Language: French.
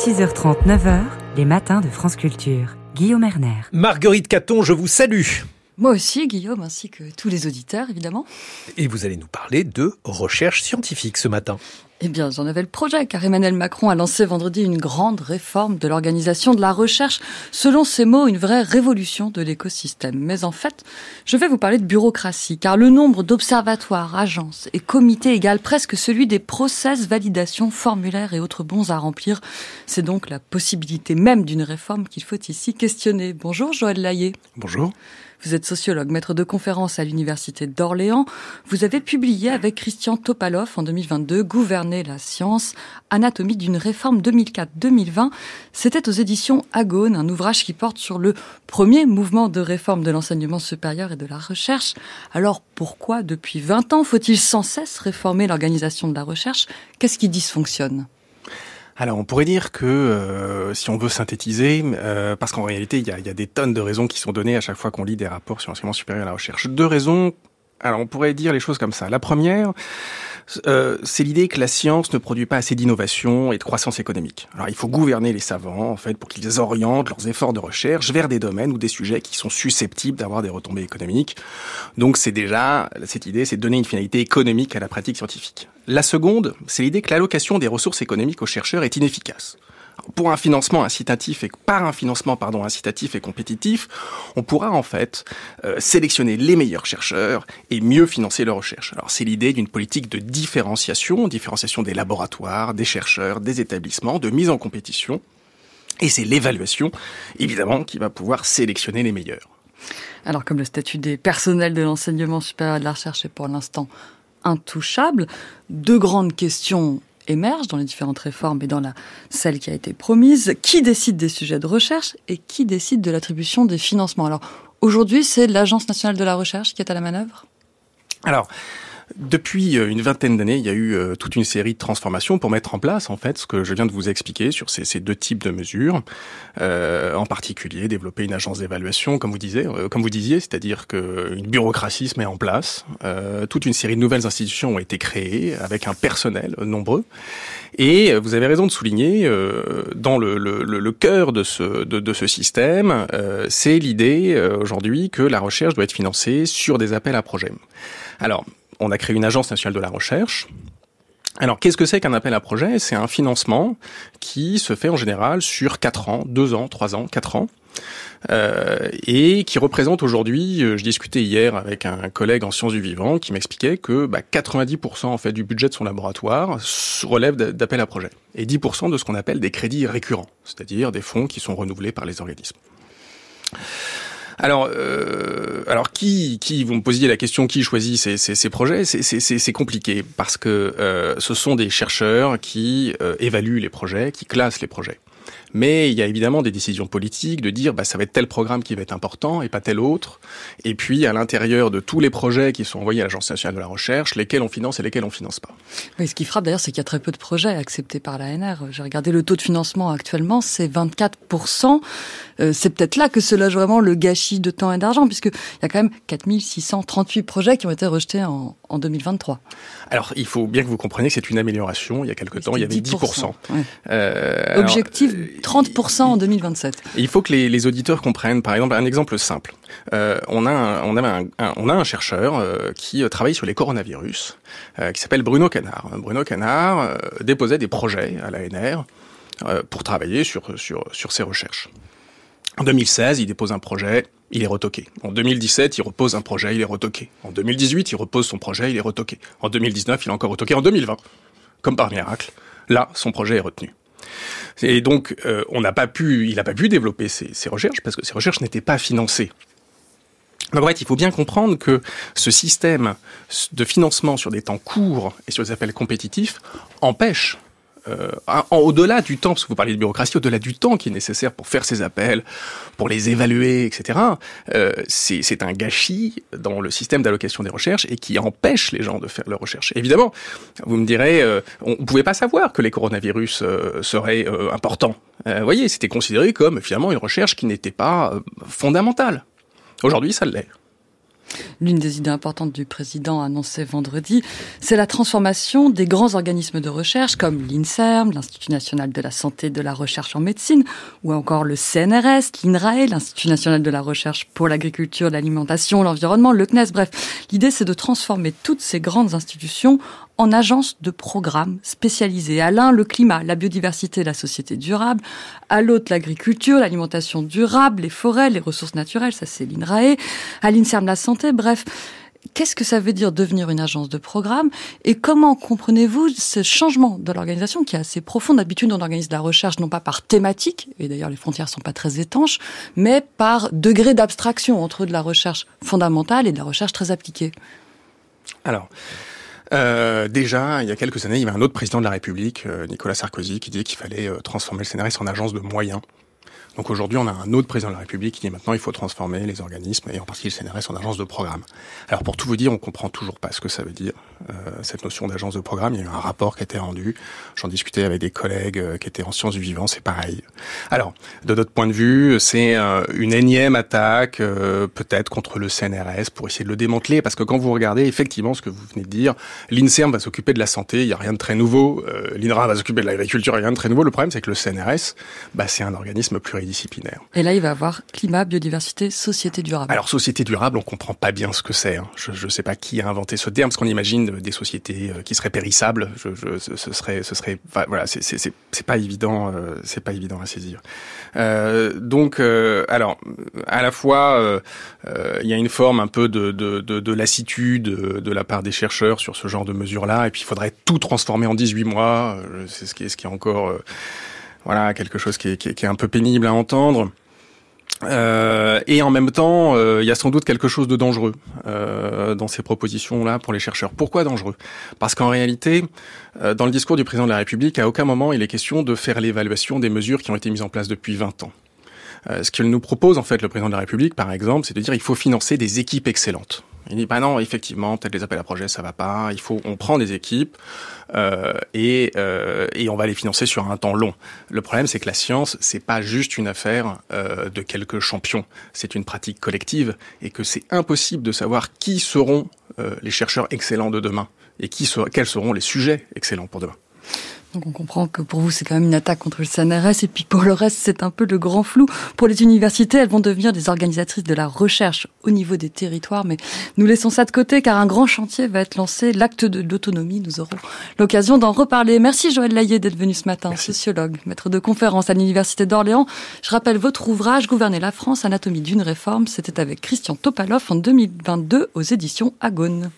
6h30, 9h, les matins de France Culture. Guillaume Erner. Marguerite Caton, je vous salue. Moi aussi, Guillaume, ainsi que tous les auditeurs, évidemment. Et vous allez nous parler de recherche scientifique ce matin. Eh bien, j'en avais le projet, car Emmanuel Macron a lancé vendredi une grande réforme de l'organisation de la recherche. Selon ses mots, une vraie révolution de l'écosystème. Mais en fait, je vais vous parler de bureaucratie, car le nombre d'observatoires, agences et comités égale presque celui des process, validations, formulaires et autres bons à remplir. C'est donc la possibilité même d'une réforme qu'il faut ici questionner. Bonjour Joël Laillé. Bonjour. Vous êtes sociologue, maître de conférence à l'Université d'Orléans. Vous avez publié avec Christian Topalov en 2022 Gouverner la science, anatomie d'une réforme 2004-2020. C'était aux éditions Agone, un ouvrage qui porte sur le premier mouvement de réforme de l'enseignement supérieur et de la recherche. Alors pourquoi, depuis 20 ans, faut-il sans cesse réformer l'organisation de la recherche? Qu'est-ce qui dysfonctionne? Alors on pourrait dire que euh, si on veut synthétiser, euh, parce qu'en réalité il y a, des tonnes de raisons qui sont données à chaque fois qu'on lit des rapports sur l'enseignement supérieur et la recherche. Deux raisons. Alors on pourrait dire les choses comme ça. La première, euh, c'est l'idée que la science ne produit pas assez d'innovation et de croissance économique. Alors il faut gouverner les savants en fait pour qu'ils orientent leurs efforts de recherche vers des domaines ou des sujets qui sont susceptibles d'avoir des retombées économiques. Donc c'est déjà cette idée, c'est de donner une finalité économique à la pratique scientifique. La seconde, c'est l'idée que l'allocation des ressources économiques aux chercheurs est inefficace pour un financement incitatif et par un financement incitatif et compétitif, on pourra en fait euh, sélectionner les meilleurs chercheurs et mieux financer leur recherche. Alors c'est l'idée d'une politique de différenciation, différenciation des laboratoires, des chercheurs, des établissements, de mise en compétition. Et c'est l'évaluation, évidemment, qui va pouvoir sélectionner les meilleurs. Alors comme le statut des personnels de l'enseignement supérieur et de la recherche est pour l'instant intouchable, deux grandes questions émergent dans les différentes réformes et dans celle qui a été promise. Qui décide des sujets de recherche et qui décide de l'attribution des financements? Alors aujourd'hui, c'est l'Agence nationale de la recherche qui est à la manœuvre? Alors, depuis euh, une vingtaine d'années, il y a eu euh, toute une série de transformations pour mettre en place en fait ce que je viens de vous expliquer sur ces, deux types de mesures. Euh, en particulier, développer une agence d'évaluation, comme vous disiez, euh, comme vous disiez, c'est-à-dire qu'une bureaucratie se met en place. Euh, toute une série de nouvelles institutions ont été créées avec un personnel nombreux. Et vous avez raison de souligner, dans le, le, le, cœur de ce, de, de ce système, c'est l'idée aujourd'hui que la recherche doit être financée sur des appels à projets. Alors, on a créé une agence nationale de la recherche. Alors, qu'est-ce que c'est qu'un appel à projet? C'est un financement qui se fait en général sur 4 ans, 2 ans, 3 ans, 4 ans. Euh, et qui représente aujourd'hui, euh, je discutais hier avec un collègue en sciences du vivant qui m'expliquait que bah, 90% en fait du budget de son laboratoire relève d'appel à projet et 10% de ce qu'on appelle des crédits récurrents, c'est-à-dire des fonds qui sont renouvelés par les organismes. Alors, euh, alors qui, qui, vous me posiez la question, qui choisit ces, projets? C'est compliqué parce que euh, ce sont des chercheurs qui euh, évaluent les projets, qui classent les projets. Mais il y a évidemment des décisions politiques de dire bah, ça va être tel programme qui va être important et pas tel autre. Et puis à l'intérieur de tous les projets qui sont envoyés à l'Agence nationale de la recherche, lesquels on finance et lesquels on finance pas. Ce qui frappe d'ailleurs, c'est qu'il y a très peu de projets acceptés par l'ANR. J'ai regardé le taux de financement actuellement, c'est 24 euh, C'est peut-être là que se loge vraiment le gâchis de temps et d'argent, puisqu'il y a quand même 4638 projets qui ont été rejetés en, en 2023. Alors, il faut bien que vous compreniez que c'est une amélioration. Il y a quelques temps, il y avait 10%. Ouais. Euh, Objectif alors, 30% en 2027. il faut que les, auditeurs comprennent, par exemple, un exemple simple. Euh, on, a un, chercheur euh, qui travaille sur les coronavirus, euh, qui s'appelle Bruno Canard. Bruno Canard euh, déposait des projets à l'ANR euh, pour travailler sur, sur ses recherches. En 2016, il dépose un projet, il est retoqué. En 2017, il repose un projet, il est retoqué. En 2018, il repose son projet, il est retoqué. En 2019, il est encore retoqué. En 2020, comme par miracle, là, son projet est retenu. Et donc, euh, on n'a il n'a pas pu développer ses, recherches parce que ses recherches n'étaient pas financées. Donc en fait, il faut bien comprendre que ce système de financement sur des temps courts et sur des appels compétitifs empêche euh, au-delà du temps, parce que vous parlez de bureaucratie, au-delà du temps qui est nécessaire pour faire ces appels, pour les évaluer, etc., euh, c'est un gâchis dans le système d'allocation des recherches et qui empêche les gens de faire leurs recherches. Évidemment, vous me direz, euh, on ne pouvait pas savoir que les coronavirus euh, seraient euh, importants. vous voyez, c'était considéré comme finalement une recherche qui n'était pas fondamentale. Aujourd'hui, ça l'est. L'une des idées importantes du président annoncée vendredi, c'est la transformation des grands organismes de recherche comme l'INSERM, l'Institut national de la santé et de la recherche en médecine, ou encore le CNRS, l'INRAE, l'Institut national de la recherche pour l'agriculture, l'alimentation, l'environnement, le CNES. Bref, l'idée c'est de transformer toutes ces grandes institutions en agences de programmes spécialisées. À l'un, le climat, la biodiversité, la société durable. À l'autre, l'agriculture, l'alimentation durable, les forêts, les ressources naturelles, ça c'est l'INRAE. À l'INSERM, la santé. Bref, Qu'est-ce que ça veut dire devenir une agence de programme et comment comprenez-vous ce changement de l'organisation qui est assez profond? D'habitude, on organise la recherche non pas par thématique, et d'ailleurs les frontières sont pas très étanches, mais par degré d'abstraction entre de la recherche fondamentale et de la recherche très appliquée. Alors, euh, déjà, il y a quelques années, il y avait un autre président de la République, euh, Nicolas Sarkozy, qui disait qu'il fallait euh, transformer le CNRS en agence de moyens. Donc aujourd'hui, on a un autre président de la République qui dit maintenant il faut transformer les organismes et en particulier le CNRS en agence de programme. Alors pour tout vous dire, on comprend toujours pas ce que ça veut dire euh, cette notion d'agence de programme. Il y a eu un rapport qui a été rendu. J'en discutais avec des collègues euh, qui étaient en sciences du vivant, c'est pareil. Alors de notre point de vue, c'est euh, une énième attaque peut-être contre le CNRS pour essayer de le démanteler parce que quand vous regardez effectivement ce que vous venez de dire, l'INSERM va s'occuper de la santé, il y a rien de très nouveau. L'INRA va s'occuper de l'agriculture, il y a rien de très nouveau. Le problème c'est que le CNRS, bah, c'est un organisme plus Et là, il va avoir climat, biodiversité, société durable. Alors, société durable, on comprend pas bien ce que c'est. Hein. Je ne sais pas qui a inventé ce terme, parce qu'on imagine des sociétés euh, qui seraient périssables. Je, je, ce serait, ce serait, voilà, c'est pas évident, euh, c'est pas évident à saisir. Euh, donc, euh, alors, à la fois, euh, il y a une forme un peu de, de, de, de lassitude de la part des chercheurs sur ce genre de mesures-là, et puis il faudrait tout transformer en 18 mois. C'est ce qui est, ce qui est encore voilà, quelque chose qui est, un peu pénible à entendre. Euh, et en même temps, euh, il y a sans doute quelque chose de dangereux euh, dans ces propositions-là pour les chercheurs. Pourquoi dangereux? Parce qu'en réalité, dans le discours du président de la République, à aucun moment il est question de faire l'évaluation des mesures qui ont été mises en place depuis 20 ans. Ce qu'il nous propose, en fait, le président de la République, par exemple, c'est de dire il faut financer des équipes excellentes. Il dit bah non, effectivement, peut-être les appels à projets ça va pas. Il faut, on prend des équipes euh, et euh, et on va les financer sur un temps long. Le problème c'est que la science c'est pas juste une affaire euh, de quelques champions. C'est une pratique collective et que c'est impossible de savoir qui seront euh, les chercheurs excellents de demain et qui quels seront les sujets excellents pour demain. Donc on comprend que pour vous c'est quand même une attaque contre le CNRS et puis pour le reste c'est un peu le grand flou. Pour les universités elles vont devenir des organisatrices de la recherche au niveau des territoires mais nous laissons ça de côté car un grand chantier va être lancé, l'acte de l'autonomie. Nous aurons l'occasion d'en reparler. Merci Joël Laillé d'être venu ce matin, Merci. sociologue, maître de conférence à l'Université d'Orléans. Je rappelle votre ouvrage Gouverner la France, anatomie d'une réforme. C'était avec Christian Topalov en 2022 aux éditions Agone.